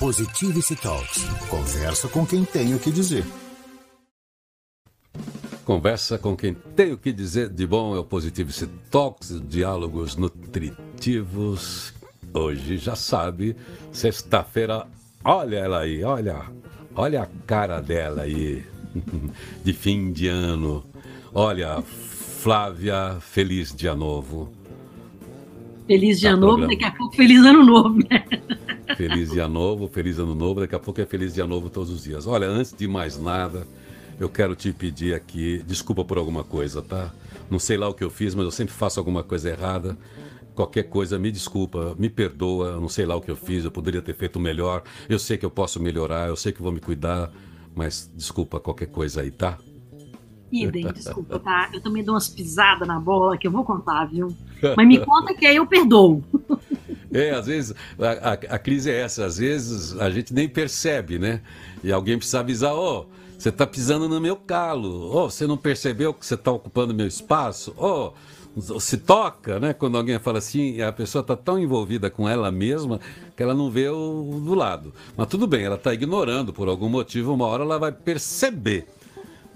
Positivity Talks. Conversa com quem tem o que dizer. Conversa com quem tem o que dizer de bom é o Positivity Talks, diálogos nutritivos. Hoje já sabe, sexta-feira, olha ela aí, olha, olha a cara dela aí, de fim de ano. Olha, Flávia, feliz dia novo. Feliz dia tá novo, programa. daqui a pouco feliz ano novo, né? Feliz dia novo, feliz ano novo, daqui a pouco é feliz dia novo todos os dias. Olha, antes de mais nada, eu quero te pedir aqui, desculpa por alguma coisa, tá? Não sei lá o que eu fiz, mas eu sempre faço alguma coisa errada. Qualquer coisa, me desculpa, me perdoa, não sei lá o que eu fiz, eu poderia ter feito melhor. Eu sei que eu posso melhorar, eu sei que vou me cuidar, mas desculpa qualquer coisa aí, tá? Idem, desculpa, tá? Eu também dou umas pisadas na bola que eu vou contar, viu? Mas me conta que aí eu perdoo. É, às vezes a, a, a, crise é essa, às vezes a gente nem percebe, né? E alguém precisa avisar, ó, oh, você está pisando no meu calo, ó, oh, você não percebeu que você está ocupando meu espaço, ó. Oh, se toca, né? Quando alguém fala assim, a pessoa está tão envolvida com ela mesma que ela não vê o do lado. Mas tudo bem, ela está ignorando por algum motivo, uma hora ela vai perceber.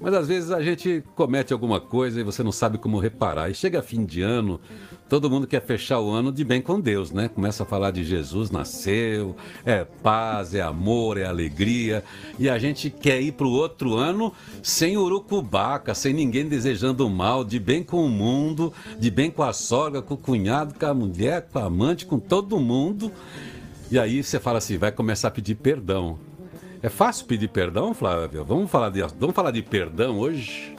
Mas às vezes a gente comete alguma coisa e você não sabe como reparar. E chega fim de ano, todo mundo quer fechar o ano de bem com Deus, né? Começa a falar de Jesus nasceu, é paz, é amor, é alegria. E a gente quer ir para o outro ano sem urucubaca, sem ninguém desejando mal, de bem com o mundo, de bem com a sogra, com o cunhado, com a mulher, com a amante, com todo mundo. E aí você fala assim, vai começar a pedir perdão. É fácil pedir perdão, Flávia? Vamos falar de, vamos falar de perdão hoje?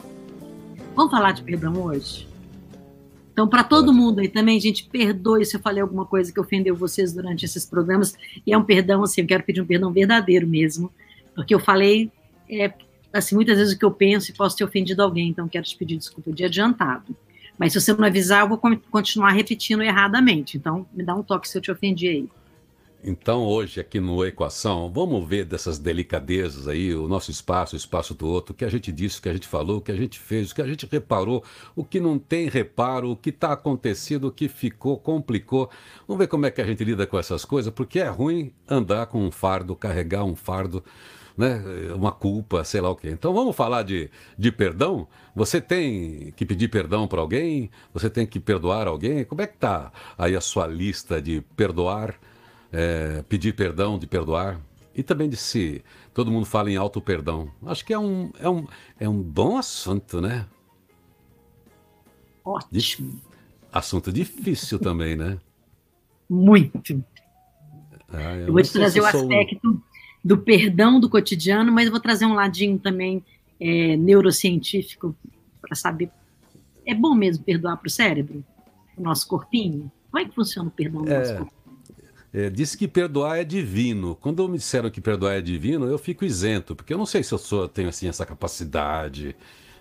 Vamos falar de perdão hoje? Então, para todo mundo aí também, gente, perdoe se eu falei alguma coisa que ofendeu vocês durante esses programas. E é um perdão, assim, eu quero pedir um perdão verdadeiro mesmo. Porque eu falei, é, assim, muitas vezes o que eu penso e posso ter ofendido alguém, então quero te pedir desculpa de adiantado. Mas se você não avisar, eu vou continuar repetindo erradamente. Então, me dá um toque se eu te ofendi aí. Então, hoje, aqui no Equação, vamos ver dessas delicadezas aí, o nosso espaço, o espaço do outro, o que a gente disse, o que a gente falou, o que a gente fez, o que a gente reparou, o que não tem reparo, o que está acontecendo, o que ficou, complicou. Vamos ver como é que a gente lida com essas coisas, porque é ruim andar com um fardo, carregar um fardo, né, uma culpa, sei lá o quê. Então, vamos falar de, de perdão? Você tem que pedir perdão para alguém? Você tem que perdoar alguém? Como é que está aí a sua lista de perdoar? É, pedir perdão, de perdoar. E também de se todo mundo fala em auto perdão. Acho que é um, é um, é um bom assunto, né? Ótimo. Dif... Assunto difícil também, né? Muito. Ah, eu, eu, vou te trazer o aspecto do perdão do cotidiano, mas eu vou trazer um ladinho também é, neurocientífico para saber. É bom mesmo perdoar para o cérebro, o nosso corpinho? Como é que funciona o perdão do é... nosso corpinho? É, disse que perdoar é divino. Quando me disseram que perdoar é divino, eu fico isento, porque eu não sei se eu sou, tenho assim essa capacidade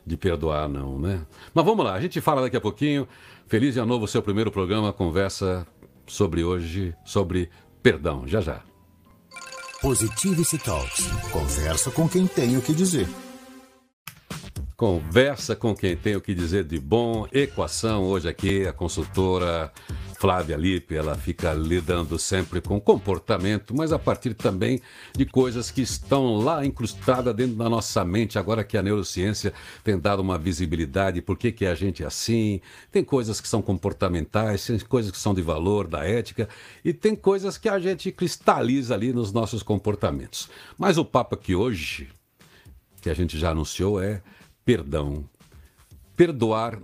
de perdoar, não, né? Mas vamos lá, a gente fala daqui a pouquinho. Feliz de novo seu primeiro programa, conversa sobre hoje, sobre perdão. Já já. Positivity Talks. Conversa com quem tem o que dizer. Conversa com quem tem o que dizer de bom. Equação, hoje aqui, a consultora Flávia Lippe, ela fica lidando sempre com comportamento, mas a partir também de coisas que estão lá incrustadas dentro da nossa mente, agora que a neurociência tem dado uma visibilidade, por que, que a gente é assim, tem coisas que são comportamentais, tem coisas que são de valor, da ética, e tem coisas que a gente cristaliza ali nos nossos comportamentos. Mas o papo aqui hoje, que a gente já anunciou, é perdão. Perdoar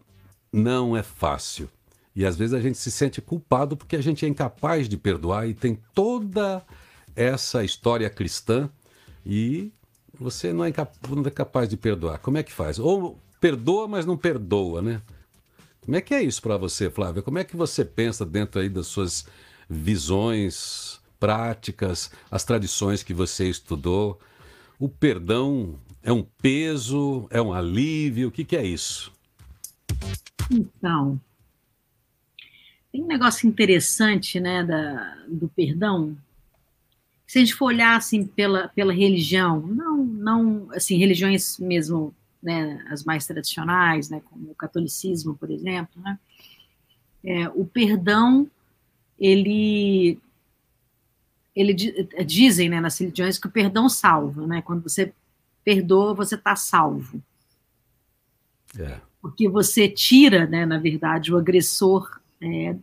não é fácil. E às vezes a gente se sente culpado porque a gente é incapaz de perdoar e tem toda essa história cristã e você não é, não é capaz de perdoar. Como é que faz? Ou perdoa, mas não perdoa, né? Como é que é isso para você, Flávia? Como é que você pensa dentro aí das suas visões, práticas, as tradições que você estudou? O perdão é um peso, é um alívio? O que, que é isso? Então, tem um negócio interessante, né, da, do perdão. Se a gente for olhar assim pela, pela religião, não, não, assim, religiões mesmo, né, as mais tradicionais, né, como o catolicismo, por exemplo, né, é, o perdão, ele ele dizem, né, nas religiões que o perdão salva, né? Quando você perdoa, você está salvo. É. Porque você tira, né, na verdade, o agressor é,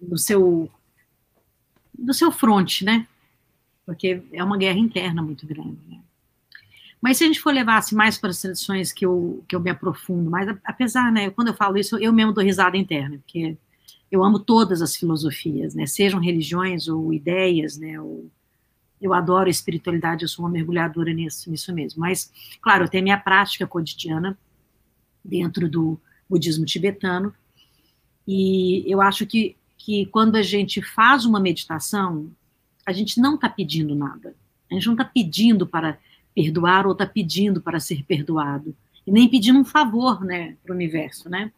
do seu do seu fronte, né? Porque é uma guerra interna muito grande. Né? Mas se a gente for levar assim, mais para as tradições que eu, que eu me aprofundo, mas apesar, né, quando eu falo isso, eu mesmo dou risada interna, porque eu amo todas as filosofias, né, sejam religiões ou ideias, né, ou, eu adoro a espiritualidade, eu sou uma mergulhadora nisso, nisso mesmo. Mas, claro, eu tenho a minha prática cotidiana dentro do budismo tibetano, e eu acho que, que quando a gente faz uma meditação, a gente não está pedindo nada. A gente não está pedindo para perdoar ou está pedindo para ser perdoado. E nem pedindo um favor né, para o universo. Né?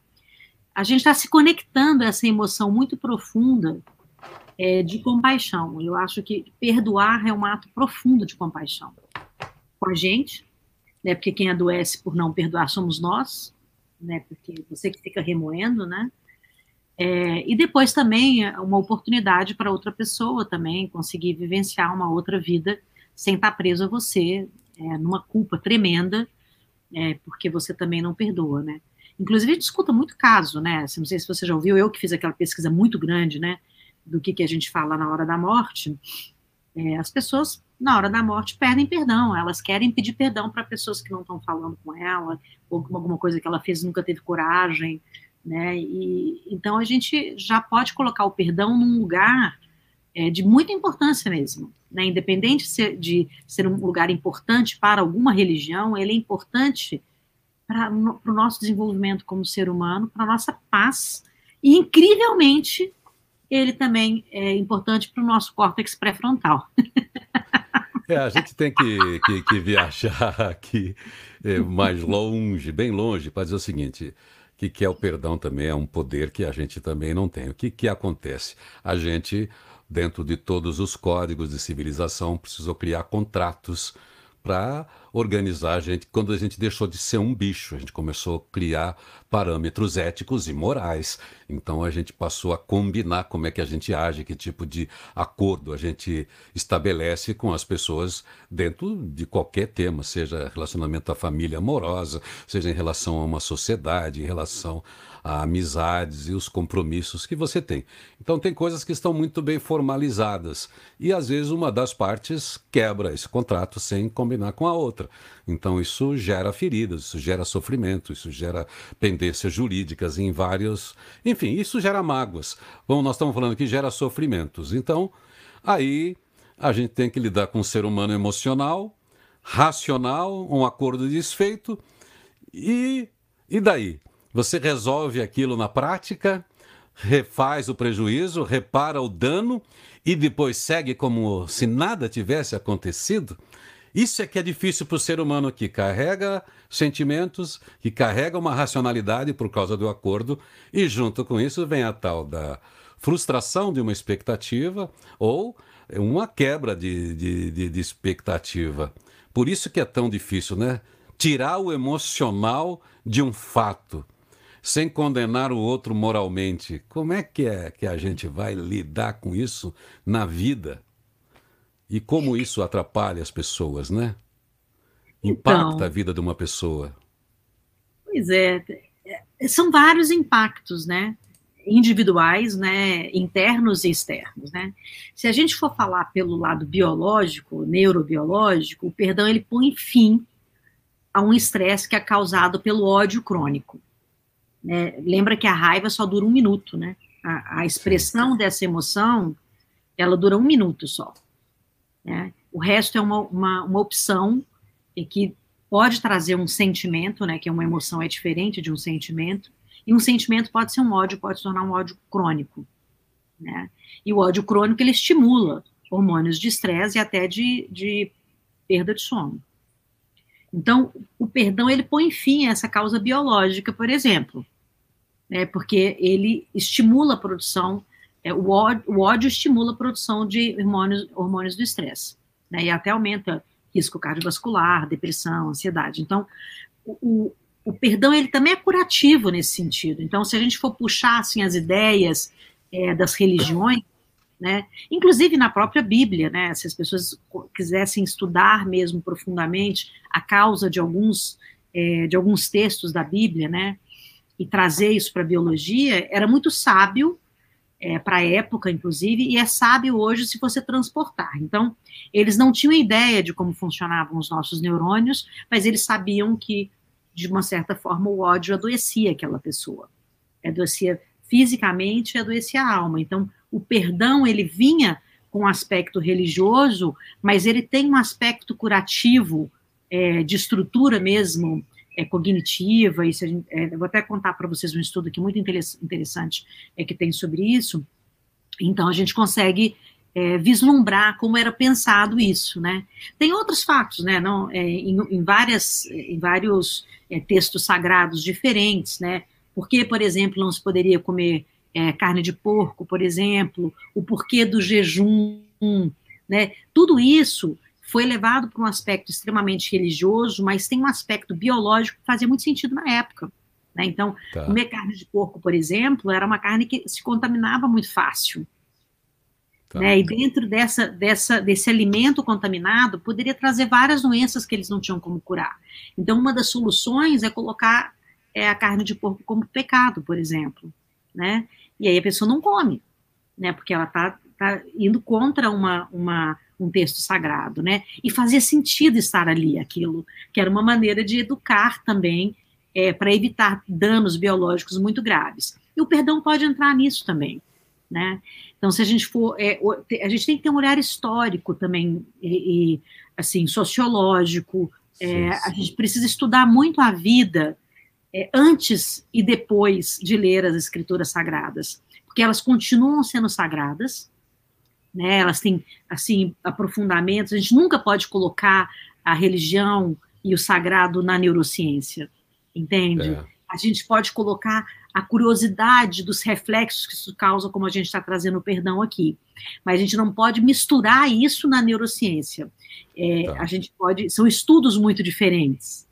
A gente está se conectando a essa emoção muito profunda é, de compaixão. Eu acho que perdoar é um ato profundo de compaixão com a gente, né? Porque quem adoece por não perdoar somos nós, né? Porque você que fica remoendo, né? É, e depois também é uma oportunidade para outra pessoa também conseguir vivenciar uma outra vida sem estar preso a você, é, numa culpa tremenda, é, porque você também não perdoa, né? Inclusive, a gente escuta muito caso, né? Não sei se você já ouviu, eu que fiz aquela pesquisa muito grande, né? Do que, que a gente fala na hora da morte. É, as pessoas, na hora da morte, perdem perdão. Elas querem pedir perdão para pessoas que não estão falando com ela, ou com alguma coisa que ela fez e nunca teve coragem, né? E, então, a gente já pode colocar o perdão num lugar é, de muita importância mesmo. Né? Independente de ser, de ser um lugar importante para alguma religião, ele é importante para o nosso desenvolvimento como ser humano, para a nossa paz. E, incrivelmente, ele também é importante para o nosso córtex pré-frontal. É, a gente tem que, que, que viajar aqui é, mais longe, bem longe, para dizer o seguinte: que, que é o perdão também, é um poder que a gente também não tem. O que, que acontece? A gente dentro de todos os códigos de civilização, precisou criar contratos para organizar a gente. Quando a gente deixou de ser um bicho, a gente começou a criar parâmetros éticos e morais. Então a gente passou a combinar como é que a gente age, que tipo de acordo a gente estabelece com as pessoas dentro de qualquer tema, seja relacionamento à família amorosa, seja em relação a uma sociedade, em relação a amizades e os compromissos que você tem. Então, tem coisas que estão muito bem formalizadas e às vezes uma das partes quebra esse contrato sem combinar com a outra. Então, isso gera feridas, isso gera sofrimento, isso gera pendências jurídicas em vários. Enfim, isso gera mágoas. Bom, nós estamos falando que gera sofrimentos. Então, aí a gente tem que lidar com um ser humano emocional, racional, um acordo desfeito. E, e daí? Você resolve aquilo na prática, refaz o prejuízo, repara o dano e depois segue como se nada tivesse acontecido? Isso é que é difícil para o ser humano que carrega sentimentos, que carrega uma racionalidade por causa do acordo, e junto com isso vem a tal da frustração de uma expectativa ou uma quebra de, de, de, de expectativa. Por isso que é tão difícil, né? Tirar o emocional de um fato sem condenar o outro moralmente. Como é que é que a gente vai lidar com isso na vida? E como isso atrapalha as pessoas, né? Impacta então, a vida de uma pessoa. Pois é, são vários impactos, né? individuais, né, internos e externos, né? Se a gente for falar pelo lado biológico, neurobiológico, o perdão ele põe fim a um estresse que é causado pelo ódio crônico. Né? Lembra que a raiva só dura um minuto, né? A, a expressão dessa emoção, ela dura um minuto só. Né? O resto é uma, uma, uma opção que pode trazer um sentimento, né? Que uma emoção é diferente de um sentimento. E um sentimento pode ser um ódio, pode se tornar um ódio crônico. Né? E o ódio crônico ele estimula hormônios de estresse e até de, de perda de sono. Então, o perdão ele põe fim a essa causa biológica, por exemplo né, porque ele estimula a produção, é, o, ódio, o, ódio, estimula a produção de hormônios, hormônios do estresse, né, e até aumenta risco cardiovascular, depressão, ansiedade. Então, o, o, o, perdão ele também é curativo nesse sentido. Então, se a gente for puxar assim, as ideias é, das religiões, Né? Inclusive na própria Bíblia, né? Se as pessoas quisessem estudar mesmo profundamente a causa de alguns é, de alguns textos da Bíblia, né? E trazer isso para a biologia, era muito sábio é, para a época, inclusive, e é sábio hoje se você transportar. Então, eles não tinham ideia de como funcionavam os nossos neurônios, mas eles sabiam que, de uma certa forma, o ódio adoecia aquela pessoa. Adoecia fisicamente e adoecia a alma. Então, o perdão, ele vinha com um aspecto religioso, mas ele tem um aspecto curativo, é, de estrutura mesmo, é, cognitiva, e gente, é, vou até contar para vocês um estudo aqui muito interessante é, que tem sobre isso, então a gente consegue é, vislumbrar como era pensado isso, né? Tem outros fatos, né? Não, é, em, em, várias, em vários é, textos sagrados diferentes, né? Por que, por exemplo, não se poderia comer é, carne de porco, por exemplo? O porquê do jejum, né? Tudo isso foi levado para um aspecto extremamente religioso, mas tem um aspecto biológico que fazia muito sentido na época. Né? Então, tá. comer carne de porco, por exemplo, era uma carne que se contaminava muito fácil. Tá. Né? E dentro dessa, dessa, desse alimento contaminado, poderia trazer várias doenças que eles não tinham como curar. Então, uma das soluções é colocar é, a carne de porco como pecado, por exemplo. Né? E aí a pessoa não come, né? porque ela está tá indo contra uma, uma um texto sagrado, né? E fazia sentido estar ali aquilo, que era uma maneira de educar também é, para evitar danos biológicos muito graves. E o perdão pode entrar nisso também, né? Então, se a gente for, é, a gente tem que ter um olhar histórico também e, e assim sociológico. É, a gente precisa estudar muito a vida é, antes e depois de ler as escrituras sagradas, porque elas continuam sendo sagradas, né? Elas têm assim aprofundamentos. A gente nunca pode colocar a religião e o sagrado na neurociência, entende? É. A gente pode colocar a curiosidade dos reflexos que isso causa, como a gente está trazendo o perdão aqui. Mas a gente não pode misturar isso na neurociência. É, tá. A gente pode. São estudos muito diferentes.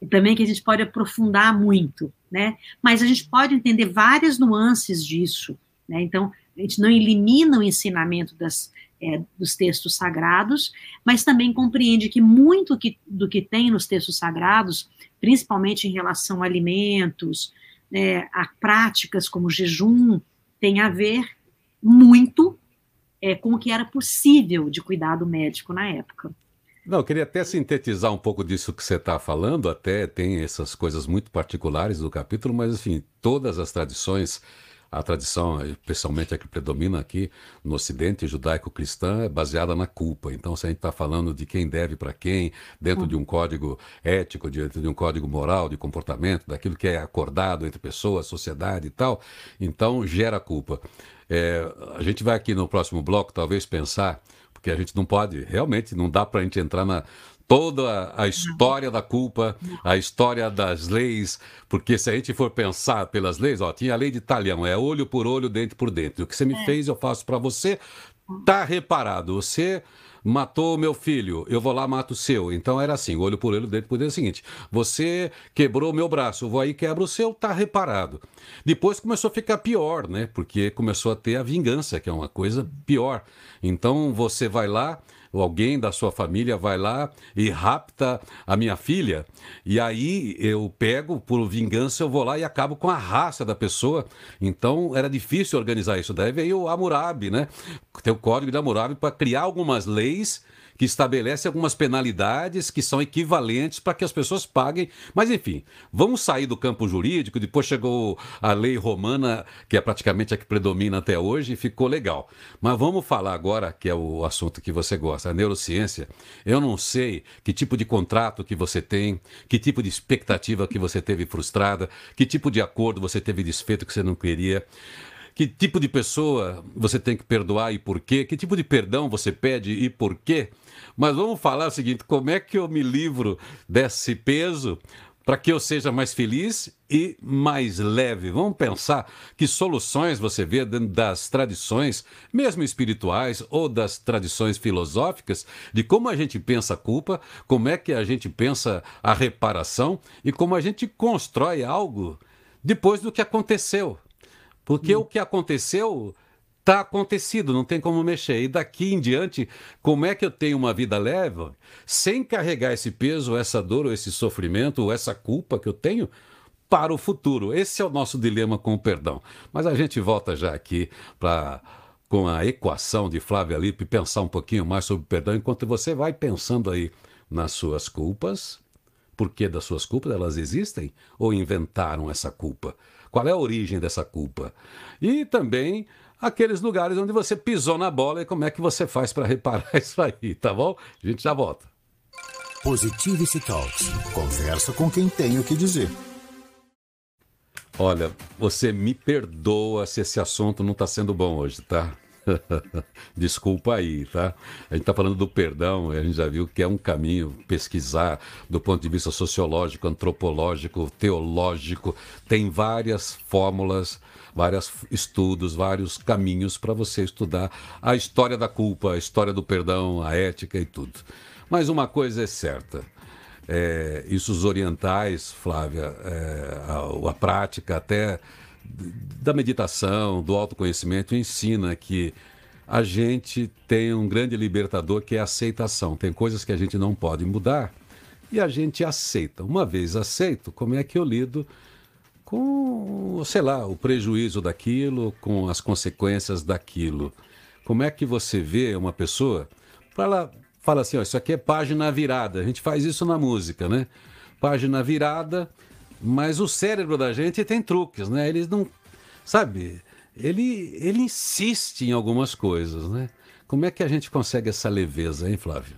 E também que a gente pode aprofundar muito, né? Mas a gente pode entender várias nuances disso. Né? Então, a gente não elimina o ensinamento das, é, dos textos sagrados, mas também compreende que muito que, do que tem nos textos sagrados, principalmente em relação a alimentos, né, a práticas como jejum, tem a ver muito é, com o que era possível de cuidado médico na época. Não, eu queria até sintetizar um pouco disso que você está falando, até tem essas coisas muito particulares do capítulo, mas, enfim, todas as tradições a tradição, especialmente a que predomina aqui no Ocidente judaico-cristã, é baseada na culpa. Então, se a gente está falando de quem deve para quem, dentro de um código ético, dentro de um código moral, de comportamento, daquilo que é acordado entre pessoas, sociedade e tal, então gera culpa. É, a gente vai aqui no próximo bloco talvez pensar, porque a gente não pode, realmente não dá para a gente entrar na, toda a história da culpa, a história das leis, porque se a gente for pensar pelas leis, ó, tinha a lei de talhão, é olho por olho, dente por dente. O que você me é. fez, eu faço para você, tá reparado. Você matou meu filho, eu vou lá mato o seu. Então era assim, olho por olho, dente por dente é o seguinte: você quebrou meu braço, eu vou aí quebra o seu, tá reparado. Depois começou a ficar pior, né? Porque começou a ter a vingança, que é uma coisa pior. Então você vai lá, ou alguém da sua família vai lá e rapta a minha filha, e aí eu pego, por vingança, eu vou lá e acabo com a raça da pessoa. Então era difícil organizar isso. Daí veio o Hammurabi, né? Tem o código de Hammurabi para criar algumas leis que estabelece algumas penalidades que são equivalentes para que as pessoas paguem. Mas, enfim, vamos sair do campo jurídico. Depois chegou a lei romana, que é praticamente a que predomina até hoje, e ficou legal. Mas vamos falar agora, que é o assunto que você gosta, a neurociência. Eu não sei que tipo de contrato que você tem, que tipo de expectativa que você teve frustrada, que tipo de acordo você teve desfeito que você não queria que tipo de pessoa você tem que perdoar e por quê, que tipo de perdão você pede e por quê. Mas vamos falar o seguinte: como é que eu me livro desse peso para que eu seja mais feliz e mais leve. Vamos pensar que soluções você vê dentro das tradições, mesmo espirituais ou das tradições filosóficas, de como a gente pensa a culpa, como é que a gente pensa a reparação e como a gente constrói algo depois do que aconteceu. Porque hum. o que aconteceu Está acontecido, não tem como mexer. E daqui em diante, como é que eu tenho uma vida leve sem carregar esse peso, essa dor, ou esse sofrimento, ou essa culpa que eu tenho para o futuro? Esse é o nosso dilema com o perdão. Mas a gente volta já aqui para com a equação de Flávia Lippe pensar um pouquinho mais sobre o perdão, enquanto você vai pensando aí nas suas culpas. Por que das suas culpas? Elas existem ou inventaram essa culpa? Qual é a origem dessa culpa? E também aqueles lugares onde você pisou na bola e como é que você faz para reparar isso aí, tá bom? A gente já volta. Positivity Talks. Conversa com quem tem o que dizer. Olha, você me perdoa se esse assunto não está sendo bom hoje, tá? Desculpa aí, tá? A gente está falando do perdão, a gente já viu que é um caminho pesquisar do ponto de vista sociológico, antropológico, teológico, tem várias fórmulas vários estudos, vários caminhos para você estudar a história da culpa, a história do perdão, a ética e tudo. Mas uma coisa é certa. É, isso os orientais, Flávia, é, a, a prática até da meditação, do autoconhecimento, ensina que a gente tem um grande libertador que é a aceitação. Tem coisas que a gente não pode mudar e a gente aceita. Uma vez aceito, como é que eu lido com, sei lá, o prejuízo daquilo, com as consequências daquilo. Como é que você vê uma pessoa, fala, fala assim, ó, isso aqui é página virada. A gente faz isso na música, né? Página virada, mas o cérebro da gente tem truques, né? Eles não, sabe? Ele, ele insiste em algumas coisas, né? Como é que a gente consegue essa leveza, hein, Flávio?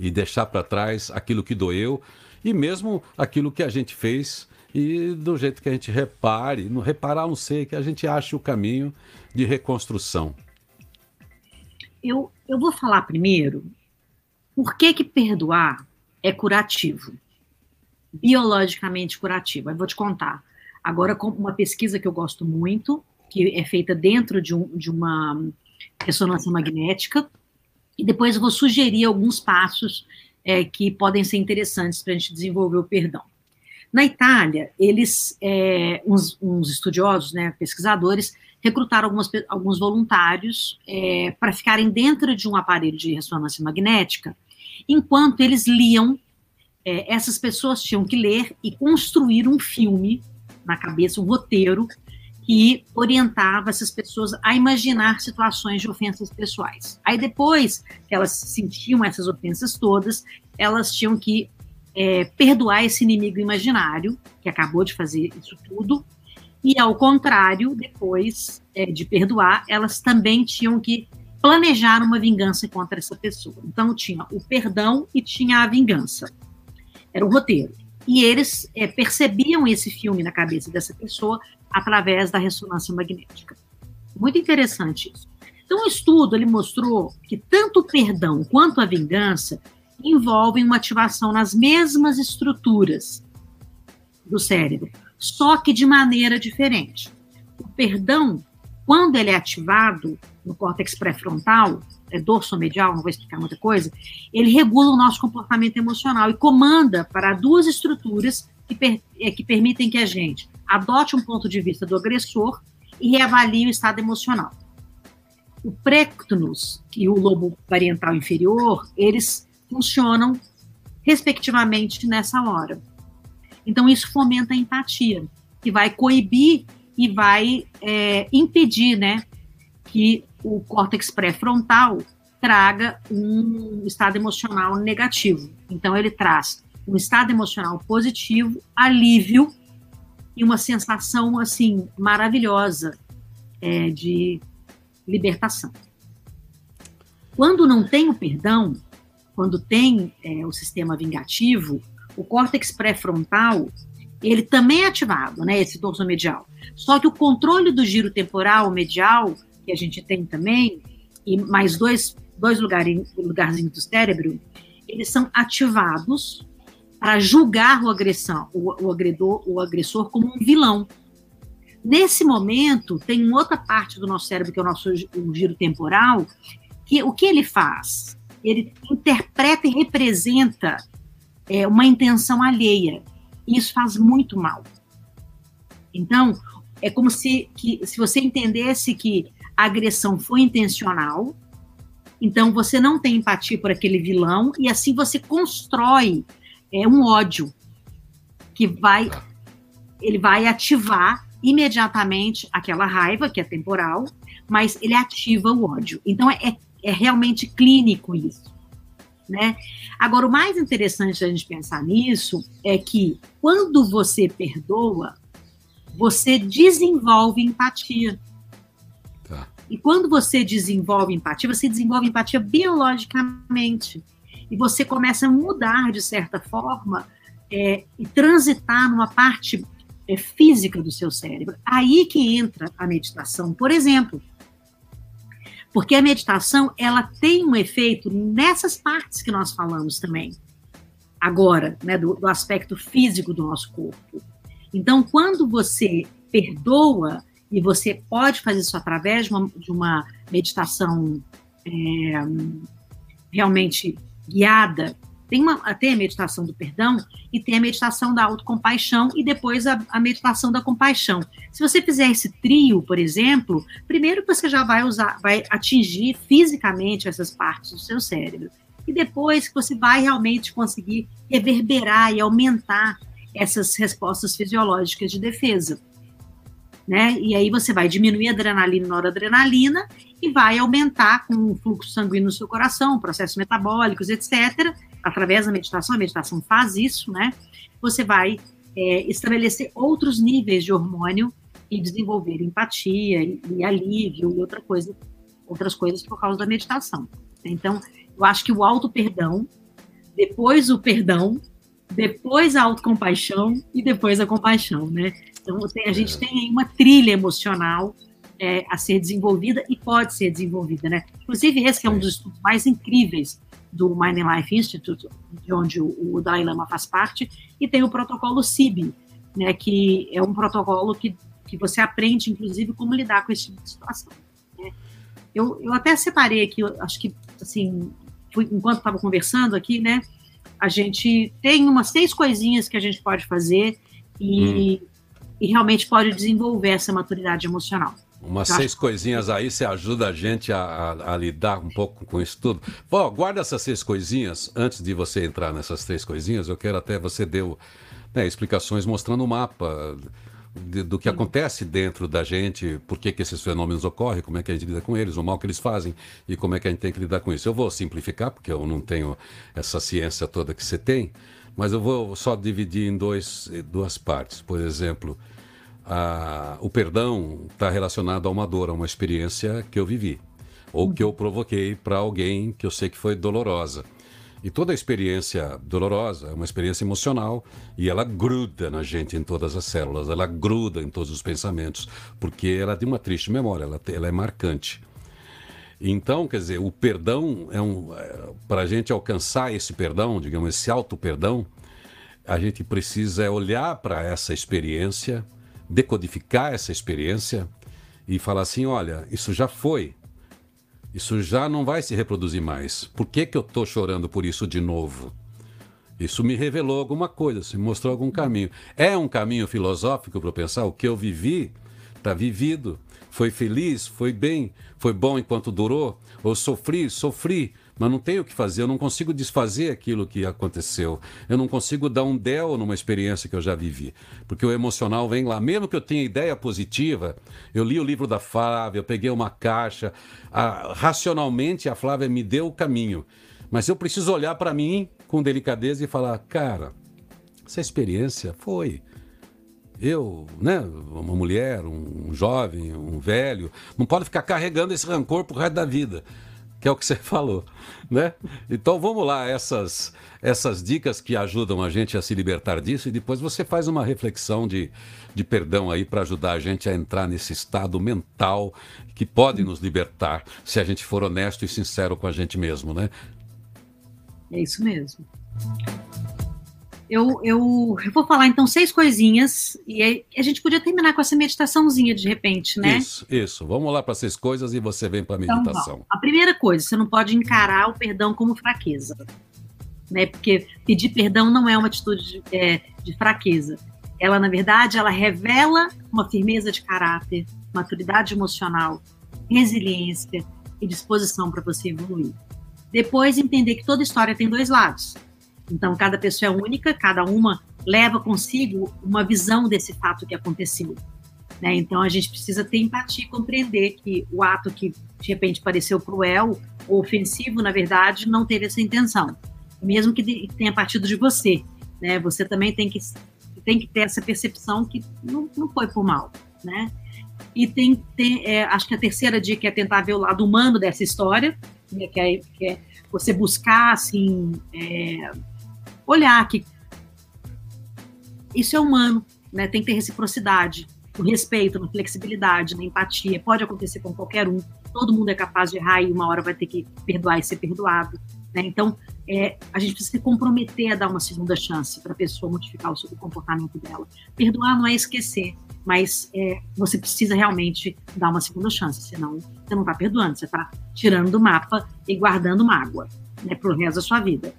E deixar para trás aquilo que doeu e mesmo aquilo que a gente fez e do jeito que a gente repare, no reparar não sei, que a gente ache o caminho de reconstrução. Eu, eu vou falar primeiro por que, que perdoar é curativo, biologicamente curativo. Eu vou te contar. Agora, uma pesquisa que eu gosto muito, que é feita dentro de, um, de uma ressonância magnética, e depois eu vou sugerir alguns passos é, que podem ser interessantes para a gente desenvolver o perdão. Na Itália, eles, é, uns, uns, estudiosos, né, pesquisadores, recrutaram algumas, alguns voluntários é, para ficarem dentro de um aparelho de ressonância magnética, enquanto eles liam. É, essas pessoas tinham que ler e construir um filme na cabeça, um roteiro que orientava essas pessoas a imaginar situações de ofensas pessoais. Aí depois que elas sentiam essas ofensas todas, elas tinham que é, perdoar esse inimigo imaginário, que acabou de fazer isso tudo, e ao contrário, depois é, de perdoar, elas também tinham que planejar uma vingança contra essa pessoa. Então tinha o perdão e tinha a vingança. Era o roteiro. E eles é, percebiam esse filme na cabeça dessa pessoa através da ressonância magnética. Muito interessante isso. Então, o estudo ele mostrou que tanto o perdão quanto a vingança envolvem uma ativação nas mesmas estruturas do cérebro, só que de maneira diferente. O perdão, quando ele é ativado no córtex pré-frontal, é dorso-medial, não vou explicar muita coisa, ele regula o nosso comportamento emocional e comanda para duas estruturas que, per, é, que permitem que a gente adote um ponto de vista do agressor e reavalie o estado emocional. O préctonus e o lobo parietal inferior, eles funcionam respectivamente nessa hora. Então, isso fomenta a empatia, que vai coibir e vai é, impedir né, que o córtex pré-frontal traga um estado emocional negativo. Então, ele traz um estado emocional positivo, alívio e uma sensação assim maravilhosa é, de libertação. Quando não tem o perdão, quando tem é, o sistema vingativo, o córtex pré-frontal, ele também é ativado, né, esse dorso medial. Só que o controle do giro temporal medial, que a gente tem também, e mais dois, dois lugares, lugarzinhos do cérebro, eles são ativados para julgar o agressão, o, o agredor, o agressor como um vilão. Nesse momento, tem outra parte do nosso cérebro, que é o nosso o giro temporal, que o que ele faz? ele interpreta e representa é, uma intenção alheia. E isso faz muito mal. Então, é como se, que, se você entendesse que a agressão foi intencional, então você não tem empatia por aquele vilão e assim você constrói é, um ódio que vai ele vai ativar imediatamente aquela raiva que é temporal, mas ele ativa o ódio. Então é, é realmente clínico isso. Né? Agora, o mais interessante da gente pensar nisso é que quando você perdoa, você desenvolve empatia. E quando você desenvolve empatia, você desenvolve empatia biologicamente. E você começa a mudar, de certa forma, é, e transitar numa parte é, física do seu cérebro. Aí que entra a meditação, por exemplo. Porque a meditação, ela tem um efeito nessas partes que nós falamos também. Agora, né, do, do aspecto físico do nosso corpo. Então, quando você perdoa, e você pode fazer isso através de uma, de uma meditação é, realmente guiada, tem, uma, tem a meditação do perdão e tem a meditação da autocompaixão e depois a, a, meditação da compaixão. Se você fizer esse trio, por exemplo, primeiro você já vai usar, vai atingir fisicamente essas partes do seu cérebro. E depois que você vai realmente conseguir reverberar e aumentar essas respostas fisiológicas de defesa. Né? E aí você vai diminuir a adrenalina e noradrenalina e vai aumentar com o fluxo sanguíneo no seu coração, processos metabólicos, etc através da meditação, a meditação faz isso, né? Você vai é, estabelecer outros níveis de hormônio e desenvolver empatia e, e alívio e outra coisa, outras coisas por causa da meditação. Então, eu acho que o auto-perdão, depois o perdão, depois a autocompaixão e depois a compaixão, né? Então, a gente é. tem aí uma trilha emocional é, a ser desenvolvida e pode ser desenvolvida, né? Inclusive, esse é um dos estudos mais incríveis do Mind and Life Institute, de onde o, o Dalai Lama faz parte, e tem o protocolo CIB, né, que é um protocolo que, que você aprende, inclusive, como lidar com esse tipo de situação. Né? Eu, eu até separei aqui, acho que, assim, fui, enquanto estava conversando aqui, né, a gente tem umas seis coisinhas que a gente pode fazer e, hum. E realmente pode desenvolver essa maturidade emocional. Umas seis coisinhas aí, você ajuda a gente a, a, a, lidar um pouco com isso tudo. Bom, guarda essas seis coisinhas. Antes de você entrar nessas três coisinhas, eu quero até você deu né, explicações mostrando o mapa de, do que acontece dentro da gente, por que, que esses fenômenos ocorrem, como é que a gente lida com eles, o mal que eles fazem e como é que a gente tem que lidar com isso. Eu vou simplificar, porque eu não tenho essa ciência toda que você tem, mas eu vou só dividir em dois, duas partes. Por exemplo, a, o perdão está relacionado a uma dor, a uma experiência que eu vivi ou que eu provoquei para alguém que eu sei que foi dolorosa. E toda experiência dolorosa é uma experiência emocional e ela gruda na gente em todas as células, ela gruda em todos os pensamentos, porque ela tem uma triste memória, ela, ela é marcante. Então, quer dizer, o perdão é um. É, para a gente alcançar esse perdão, digamos, esse auto-perdão, a gente precisa olhar para essa experiência decodificar essa experiência e falar assim: olha, isso já foi, isso já não vai se reproduzir mais. Por que, que eu estou chorando por isso de novo? Isso me revelou alguma coisa, se mostrou algum caminho. É um caminho filosófico para pensar o que eu vivi, está vivido. Foi feliz, foi bem, foi bom enquanto durou, ou sofri, sofri, mas não tenho o que fazer, eu não consigo desfazer aquilo que aconteceu. Eu não consigo dar um del numa experiência que eu já vivi. Porque o emocional vem lá. Mesmo que eu tenha ideia positiva, eu li o livro da Flávia, eu peguei uma caixa, a, racionalmente a Flávia me deu o caminho. Mas eu preciso olhar para mim com delicadeza e falar: cara, essa experiência foi eu, né, uma mulher, um jovem, um velho, não pode ficar carregando esse rancor pro resto da vida que é o que você falou, né? Então vamos lá, essas, essas dicas que ajudam a gente a se libertar disso e depois você faz uma reflexão de, de perdão aí para ajudar a gente a entrar nesse estado mental que pode nos libertar se a gente for honesto e sincero com a gente mesmo, né? É isso mesmo. Eu, eu, eu, vou falar então seis coisinhas e a gente podia terminar com essa meditaçãozinha de repente, né? Isso, isso. Vamos lá para seis coisas e você vem para a então, meditação. Então, a primeira coisa, você não pode encarar o perdão como fraqueza, né? Porque pedir perdão não é uma atitude de, é, de fraqueza. Ela, na verdade, ela revela uma firmeza de caráter, maturidade emocional resiliência e disposição para você evoluir. Depois, entender que toda história tem dois lados. Então, cada pessoa é única, cada uma leva consigo uma visão desse fato que aconteceu. Né? Então, a gente precisa ter empatia e compreender que o ato que, de repente, pareceu cruel ou ofensivo, na verdade, não teve essa intenção. Mesmo que tenha partido de você. Né? Você também tem que, tem que ter essa percepção que não, não foi por mal. Né? E tem, tem é, acho que a terceira dica é tentar ver o lado humano dessa história, né? que, é, que é você buscar, assim, é, olhar que isso é humano, né? Tem que ter reciprocidade, o respeito, a flexibilidade, na empatia. Pode acontecer com qualquer um. Todo mundo é capaz de errar e uma hora vai ter que perdoar e ser perdoado. Né? Então, é, a gente precisa se comprometer a dar uma segunda chance para a pessoa modificar o, o, comportamento dela. Perdoar não é esquecer, mas é, você precisa realmente dar uma segunda chance, senão você não está perdoando, você está tirando do mapa e guardando mágoa né, para o resto da sua vida.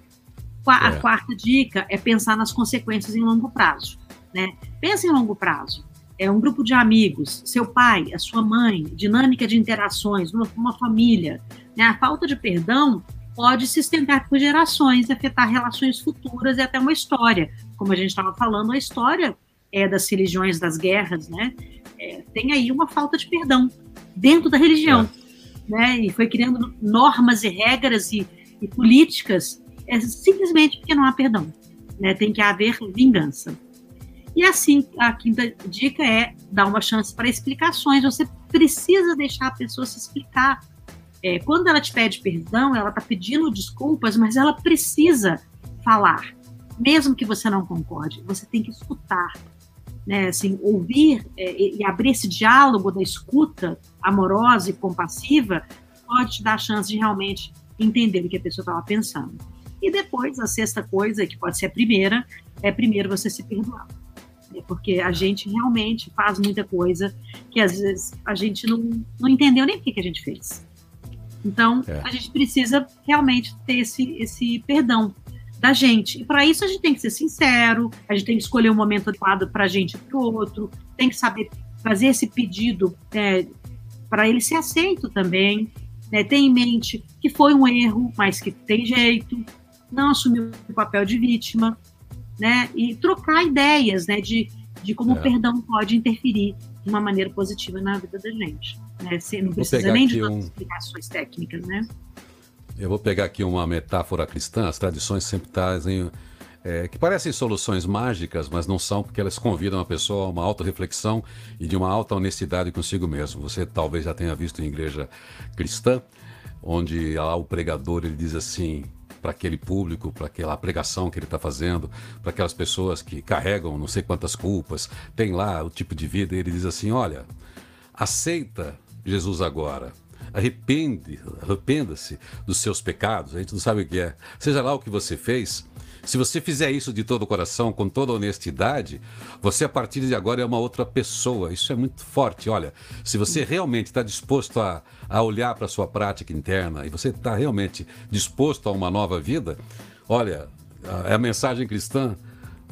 A é. quarta dica é pensar nas consequências em longo prazo. Né? Pensa em longo prazo. É um grupo de amigos, seu pai, a sua mãe, dinâmica de interações, uma, uma família. Né? A falta de perdão pode se estender por gerações afetar relações futuras e até uma história. Como a gente estava falando, a história é das religiões, das guerras, né? É, tem aí uma falta de perdão dentro da religião, é. né? E foi criando normas e regras e, e políticas é simplesmente porque não há perdão. Né? Tem que haver vingança. E assim, a quinta dica é dar uma chance para explicações. Você precisa deixar a pessoa se explicar. É, quando ela te pede perdão, ela está pedindo desculpas, mas ela precisa falar. Mesmo que você não concorde, você tem que escutar. Né, assim, ouvir é, e abrir esse diálogo da escuta amorosa e compassiva pode te dar a chance de realmente entender o que a pessoa estava pensando. E depois, a sexta coisa, que pode ser a primeira, é primeiro você se perdoar. É porque a gente realmente faz muita coisa que às vezes a gente não, não entendeu nem o que, que a gente fez. Então, é. a gente precisa realmente ter esse, esse perdão da gente. E para isso a gente tem que ser sincero, a gente tem que escolher um momento adequado para a gente e para o outro, tem que saber fazer esse pedido é, para ele ser aceito também. Né? Ter em mente que foi um erro, mas que tem jeito, não assumir o papel de vítima, né? E trocar ideias, né? De, de como é. o perdão pode interferir de uma maneira positiva na vida da gente. Né? Você não precisa nem de um... explicações técnicas, né? Eu vou pegar aqui uma metáfora cristã, as tradições sempre trazem. É, que parecem soluções mágicas, mas não são, porque elas convidam a pessoa a uma auto-reflexão e de uma alta honestidade consigo mesmo. Você talvez já tenha visto em igreja cristã, onde lá o pregador ele diz assim: para aquele público, para aquela pregação que ele está fazendo, para aquelas pessoas que carregam não sei quantas culpas, tem lá o tipo de vida, e ele diz assim: olha, aceita Jesus agora. Arrepende, arrependa-se dos seus pecados, a gente não sabe o que é. Seja lá o que você fez, se você fizer isso de todo o coração, com toda honestidade, você a partir de agora é uma outra pessoa. Isso é muito forte. Olha, se você realmente está disposto a, a olhar para a sua prática interna e você está realmente disposto a uma nova vida, olha, é a mensagem cristã.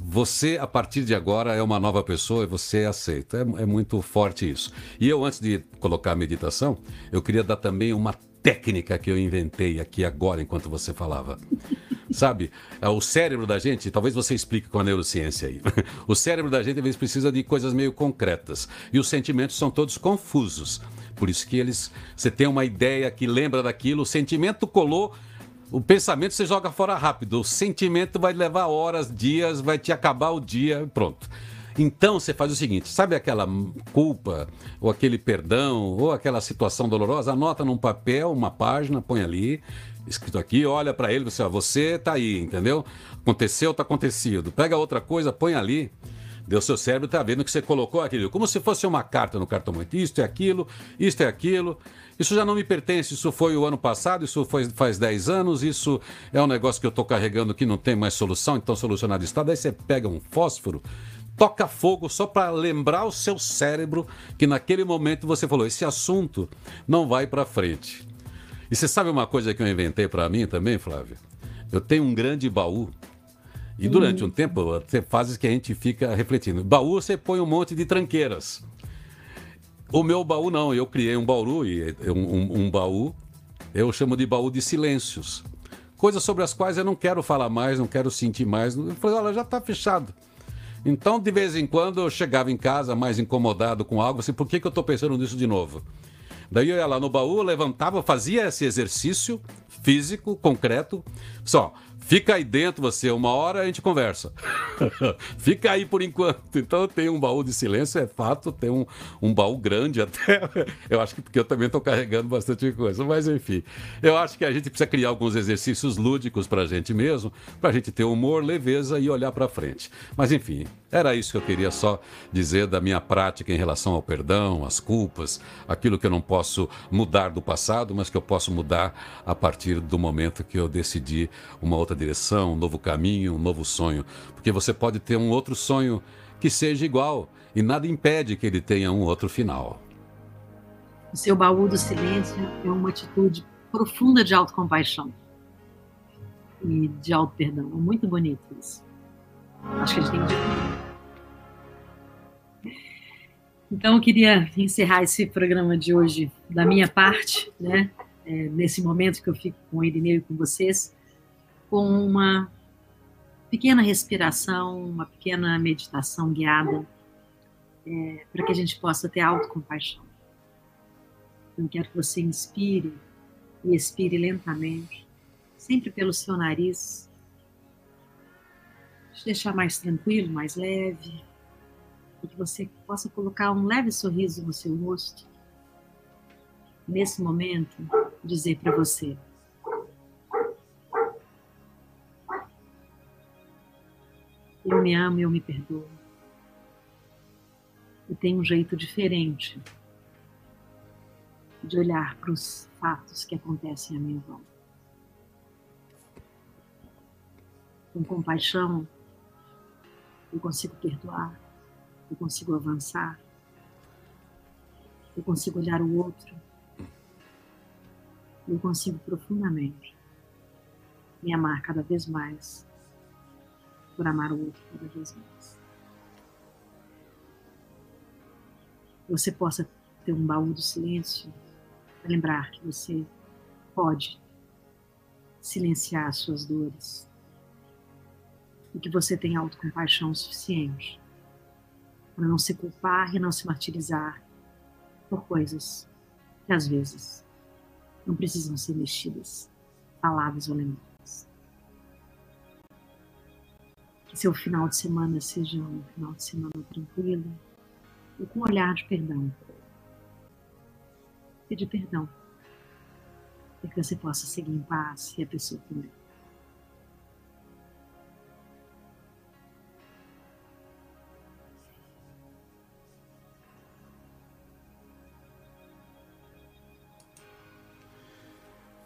Você, a partir de agora, é uma nova pessoa e você é aceito. É, é muito forte isso. E eu, antes de colocar a meditação, eu queria dar também uma técnica que eu inventei aqui agora, enquanto você falava. Sabe? É, o cérebro da gente, talvez você explique com a neurociência aí. O cérebro da gente, às vezes, precisa de coisas meio concretas. E os sentimentos são todos confusos. Por isso que eles. Você tem uma ideia que lembra daquilo, o sentimento colou. O pensamento você joga fora rápido, o sentimento vai levar horas, dias, vai te acabar o dia, pronto. Então você faz o seguinte: sabe aquela culpa, ou aquele perdão, ou aquela situação dolorosa? Anota num papel, uma página, põe ali, escrito aqui, olha para ele, você, ó, você tá aí, entendeu? Aconteceu, tá acontecido. Pega outra coisa, põe ali. Deu seu cérebro tá vendo que você colocou aquilo, como se fosse uma carta no cartão muito. Isto é aquilo, isto é aquilo. Isso já não me pertence, isso foi o ano passado, isso foi, faz 10 anos, isso é um negócio que eu estou carregando que não tem mais solução, então solucionado está. Daí você pega um fósforo, toca fogo só para lembrar o seu cérebro que naquele momento você falou: esse assunto não vai para frente. E você sabe uma coisa que eu inventei para mim também, Flávio? Eu tenho um grande baú. E durante um tempo, tem fases que a gente fica refletindo. Baú, você põe um monte de tranqueiras. O meu baú não, eu criei um baú e um, um, um baú, eu chamo de baú de silêncios. Coisas sobre as quais eu não quero falar mais, não quero sentir mais. Eu falei, olha, já está fechado. Então, de vez em quando, eu chegava em casa mais incomodado com algo, assim, por que, que eu estou pensando nisso de novo? Daí eu ia lá no baú, levantava, fazia esse exercício físico, concreto. Só, Fica aí dentro você, uma hora a gente conversa. Fica aí por enquanto. Então tem um baú de silêncio, é fato, tem um, um baú grande até. Eu acho que porque eu também estou carregando bastante coisa. Mas enfim, eu acho que a gente precisa criar alguns exercícios lúdicos para a gente mesmo, para a gente ter humor, leveza e olhar para frente. Mas enfim, era isso que eu queria só dizer da minha prática em relação ao perdão, às culpas, aquilo que eu não posso mudar do passado, mas que eu posso mudar a partir do momento que eu decidi uma outra direção, um novo caminho, um novo sonho. Porque você pode ter um outro sonho que seja igual e nada impede que ele tenha um outro final. O seu baú do silêncio é uma atitude profunda de autocompaixão e de auto-perdão. É muito bonito isso. Acho que a gente tem que. Então, eu queria encerrar esse programa de hoje da minha parte, né? É, nesse momento que eu fico com o Irineu e com vocês, com uma pequena respiração, uma pequena meditação guiada, é, para que a gente possa ter autocompaixão. Então, eu quero que você inspire e expire lentamente, sempre pelo seu nariz, te deixar mais tranquilo, mais leve, e que você possa colocar um leve sorriso no seu rosto. Nesse momento, dizer para você: Eu me amo e eu me perdoo. E tenho um jeito diferente de olhar para os fatos que acontecem à minha volta. Com compaixão, eu consigo perdoar, eu consigo avançar, eu consigo olhar o outro, eu consigo profundamente me amar cada vez mais por amar o outro cada vez mais. Você possa ter um baú do silêncio para lembrar que você pode silenciar as suas dores e que você tem autocompaixão suficiente para não se culpar e não se martirizar por coisas que às vezes não precisam ser mexidas, faladas ou lembradas. Que seu final de semana seja um final de semana tranquilo e com um olhar de perdão. Pedir perdão. Para que você possa seguir em paz e a pessoa também.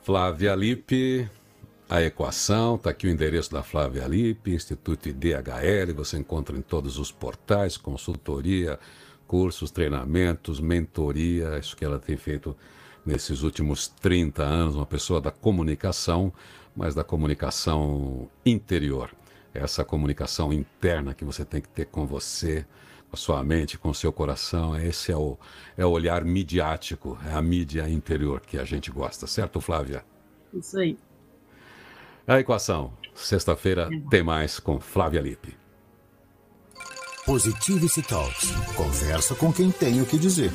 Flávia Lippe, a equação, está aqui o endereço da Flávia Lippe, Instituto IDHL, você encontra em todos os portais, consultoria, cursos, treinamentos, mentoria, isso que ela tem feito nesses últimos 30 anos, uma pessoa da comunicação, mas da comunicação interior. Essa comunicação interna que você tem que ter com você, a sua mente, com o seu coração, esse é o, é o olhar midiático, é a mídia interior que a gente gosta, certo, Flávia? Isso aí. A equação. Sexta-feira tem mais com Flávia Lippe. Positivity Talks. Conversa com quem tem o que dizer.